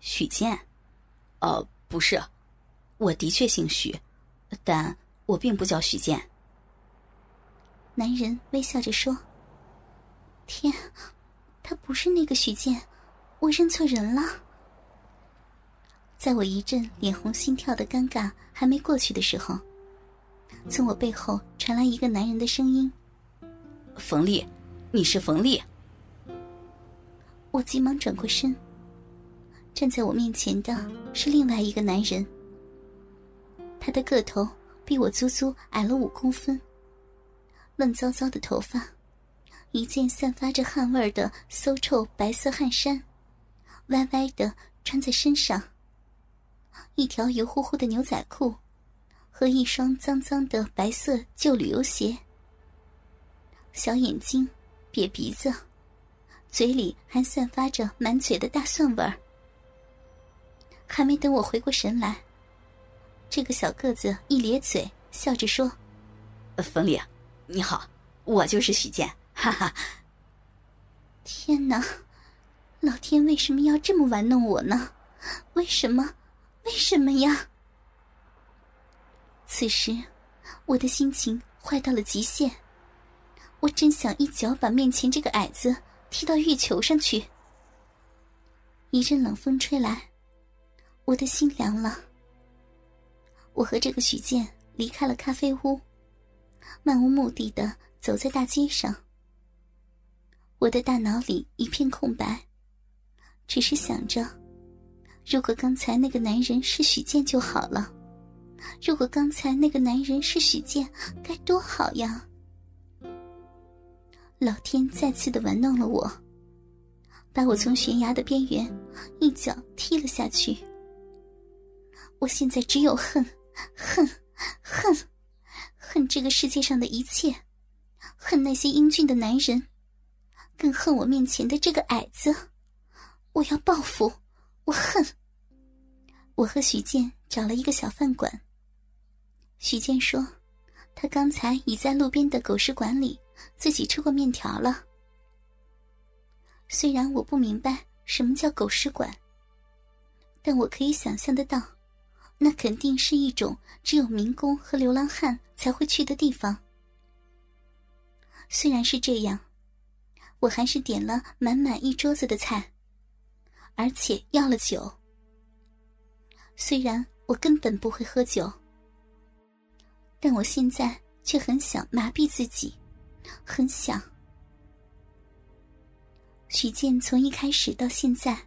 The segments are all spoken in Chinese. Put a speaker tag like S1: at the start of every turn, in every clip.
S1: 许健？哦，不是，我的确姓许，但我并不叫许健。
S2: 男人微笑着说：“天，他不是那个许健，我认错人了。”在我一阵脸红心跳的尴尬还没过去的时候，从我背后传来一个男人的声音：“
S1: 冯丽，你是冯丽。”
S2: 我急忙转过身。站在我面前的是另外一个男人，他的个头比我足足矮了五公分，乱糟糟的头发，一件散发着汗味的馊臭白色汗衫，歪歪的穿在身上，一条油乎乎的牛仔裤，和一双脏脏的白色旧旅游鞋，小眼睛，瘪鼻子，嘴里还散发着满嘴的大蒜味儿。还没等我回过神来，这个小个子一咧嘴，笑着说：“
S1: 冯丽，你好，我就是许健，哈哈。”
S2: 天哪，老天为什么要这么玩弄我呢？为什么？为什么呀？此时，我的心情坏到了极限，我真想一脚把面前这个矮子踢到月球上去。一阵冷风吹来。我的心凉了。我和这个许健离开了咖啡屋，漫无目的的走在大街上。我的大脑里一片空白，只是想着，如果刚才那个男人是许健就好了。如果刚才那个男人是许健，该多好呀！老天再次的玩弄了我，把我从悬崖的边缘一脚踢了下去。我现在只有恨，恨，恨，恨这个世界上的一切，恨那些英俊的男人，更恨我面前的这个矮子。我要报复，我恨。我和许健找了一个小饭馆。许健说，他刚才已在路边的狗食馆里自己吃过面条了。虽然我不明白什么叫狗食馆，但我可以想象得到。那肯定是一种只有民工和流浪汉才会去的地方。虽然是这样，我还是点了满满一桌子的菜，而且要了酒。虽然我根本不会喝酒，但我现在却很想麻痹自己，很想。许健从一开始到现在，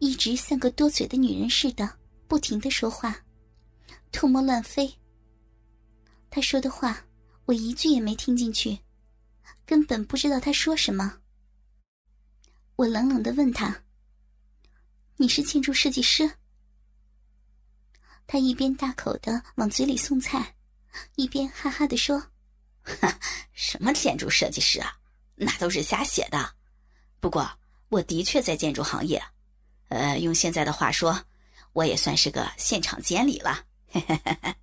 S2: 一直像个多嘴的女人似的。不停的说话，唾沫乱飞。他说的话，我一句也没听进去，根本不知道他说什么。我冷冷的问他：“你是建筑设计师？”他一边大口的往嘴里送菜，一边哈哈的说：“
S1: 什么建筑设计师啊，那都是瞎写的。不过我的确在建筑行业，呃，用现在的话说。”我也算是个现场监理了，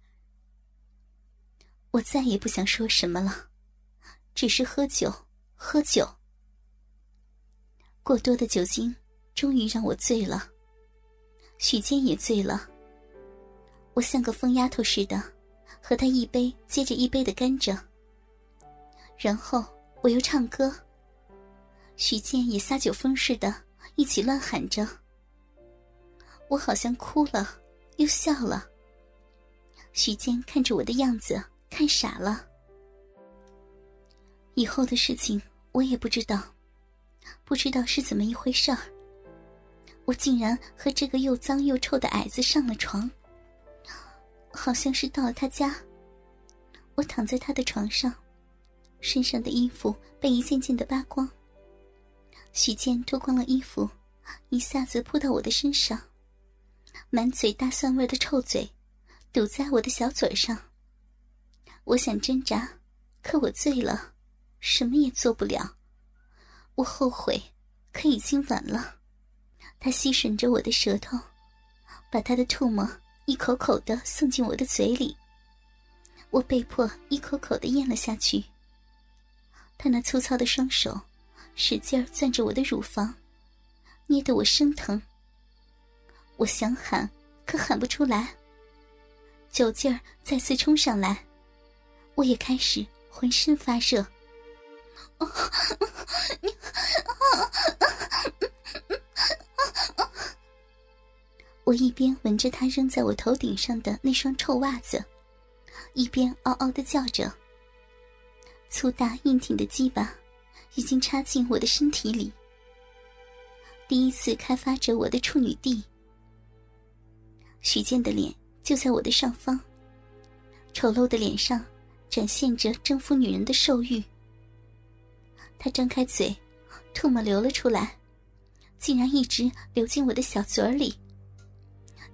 S2: 我再也不想说什么了，只是喝酒，喝酒。过多的酒精终于让我醉了，许健也醉了。我像个疯丫头似的，和他一杯接着一杯的干着。然后我又唱歌，许健也撒酒疯似的，一起乱喊着。我好像哭了，又笑了。许健看着我的样子，看傻了。以后的事情我也不知道，不知道是怎么一回事儿。我竟然和这个又脏又臭的矮子上了床，好像是到了他家。我躺在他的床上，身上的衣服被一件件的扒光。许健脱光了衣服，一下子扑到我的身上。满嘴大蒜味的臭嘴，堵在我的小嘴上。我想挣扎，可我醉了，什么也做不了。我后悔，可已经晚了。他吸吮着我的舌头，把他的唾沫一口口的送进我的嘴里。我被迫一口口的咽了下去。他那粗糙的双手，使劲攥着我的乳房，捏得我生疼。我想喊，可喊不出来。酒劲儿再次冲上来，我也开始浑身发热。我一边闻着他扔在我头顶上的那双臭袜子，一边嗷嗷的叫着。粗大硬挺的鸡巴已经插进我的身体里，第一次开发着我的处女地。许健的脸就在我的上方，丑陋的脸上展现着征服女人的兽欲。他张开嘴，唾沫流了出来，竟然一直流进我的小嘴里。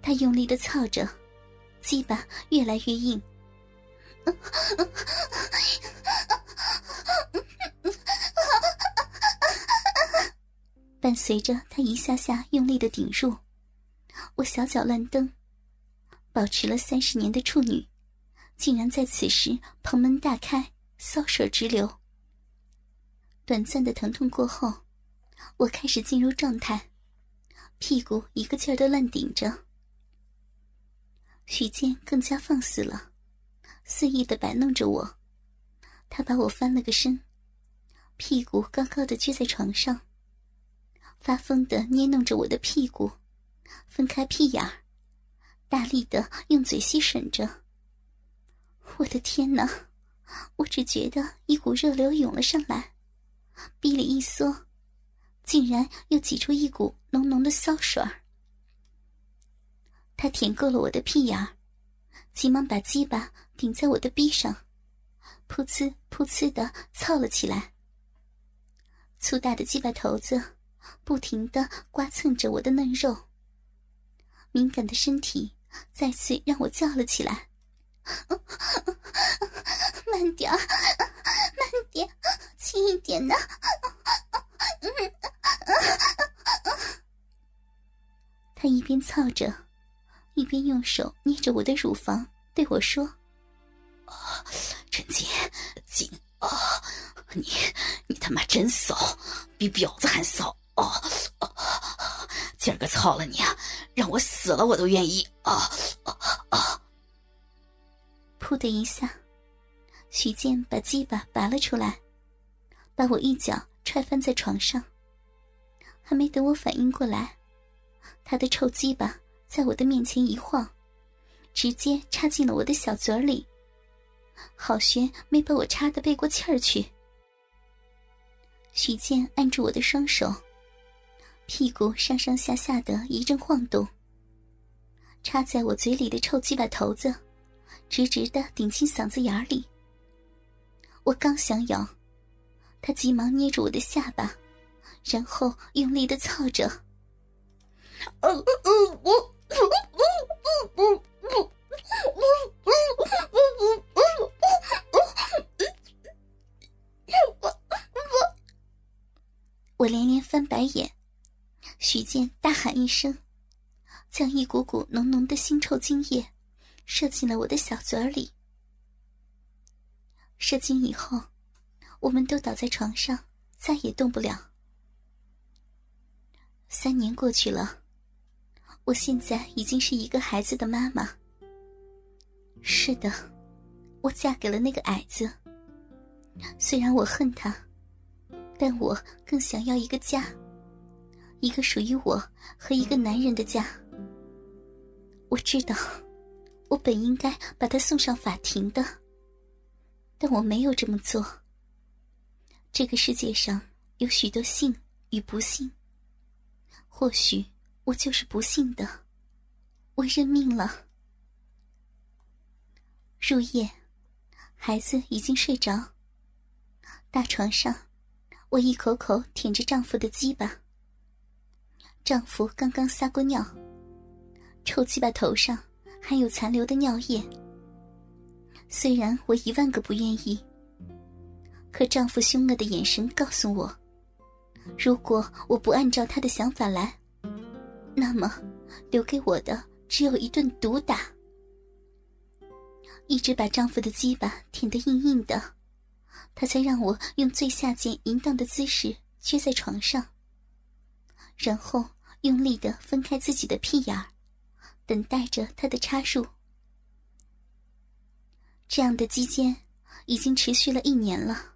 S2: 他用力的操着，鸡巴越来越硬。伴随着他一下下用力的顶入，我小脚乱蹬，保持了三十年的处女，竟然在此时棚门大开，骚水直流。短暂的疼痛过后，我开始进入状态，屁股一个劲儿的乱顶着。许健更加放肆了，肆意的摆弄着我。他把我翻了个身，屁股高高的撅在床上，发疯的捏弄着我的屁股，分开屁眼儿，大力的用嘴吸吮着。我的天哪！我只觉得一股热流涌了上来，逼里一缩，竟然又挤出一股浓浓的骚水儿。他舔够了我的屁眼儿，急忙把鸡巴顶在我的逼上，噗呲噗呲的操了起来。粗大的鸡巴头子不停的刮蹭着我的嫩肉，敏感的身体再次让我叫了起来：“慢点，慢点，轻一点呢！”他一边操着。一边用手捏着我的乳房，对我说：“
S1: 啊，陈锦锦啊，你你他妈真骚，比婊子还骚啊！今儿个操了你啊，让我死了我都愿意啊啊啊！”
S2: 噗的一下，徐健把鸡巴拔了出来，把我一脚踹翻在床上。还没等我反应过来，他的臭鸡巴。在我的面前一晃，直接插进了我的小嘴里。好悬没把我插的背过气儿去。徐健按住我的双手，屁股上上下下的一阵晃动。插在我嘴里的臭鸡巴头子，直直的顶进嗓子眼里。我刚想咬，他急忙捏住我的下巴，然后用力的操着。呃呃我。我连连翻白眼，许健大喊一声，将一股股浓浓的腥臭精液射进了我的小嘴里。射精以后，我们都倒在床上，再也动不了。三年过去了。我现在已经是一个孩子的妈妈。是的，我嫁给了那个矮子。虽然我恨他，但我更想要一个家，一个属于我和一个男人的家。我知道，我本应该把他送上法庭的，但我没有这么做。这个世界上有许多幸与不幸，或许。我就是不幸的，我认命了。入夜，孩子已经睡着。大床上，我一口口舔着丈夫的鸡巴。丈夫刚刚撒过尿，臭鸡巴头上还有残留的尿液。虽然我一万个不愿意，可丈夫凶恶的眼神告诉我，如果我不按照他的想法来。那么，留给我的只有一顿毒打。一直把丈夫的鸡巴舔得硬硬的，他才让我用最下贱淫荡的姿势撅在床上，然后用力的分开自己的屁眼儿，等待着他的插入。这样的期间已经持续了一年了。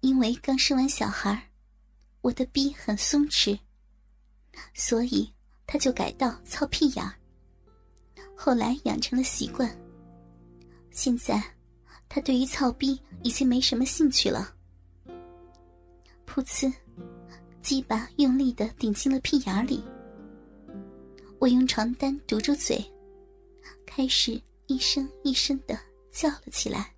S2: 因为刚生完小孩，我的逼很松弛，所以他就改到操屁眼儿。后来养成了习惯，现在他对于操逼已经没什么兴趣了。噗呲，鸡巴用力的顶进了屁眼里。我用床单堵住嘴，开始一声一声的叫了起来。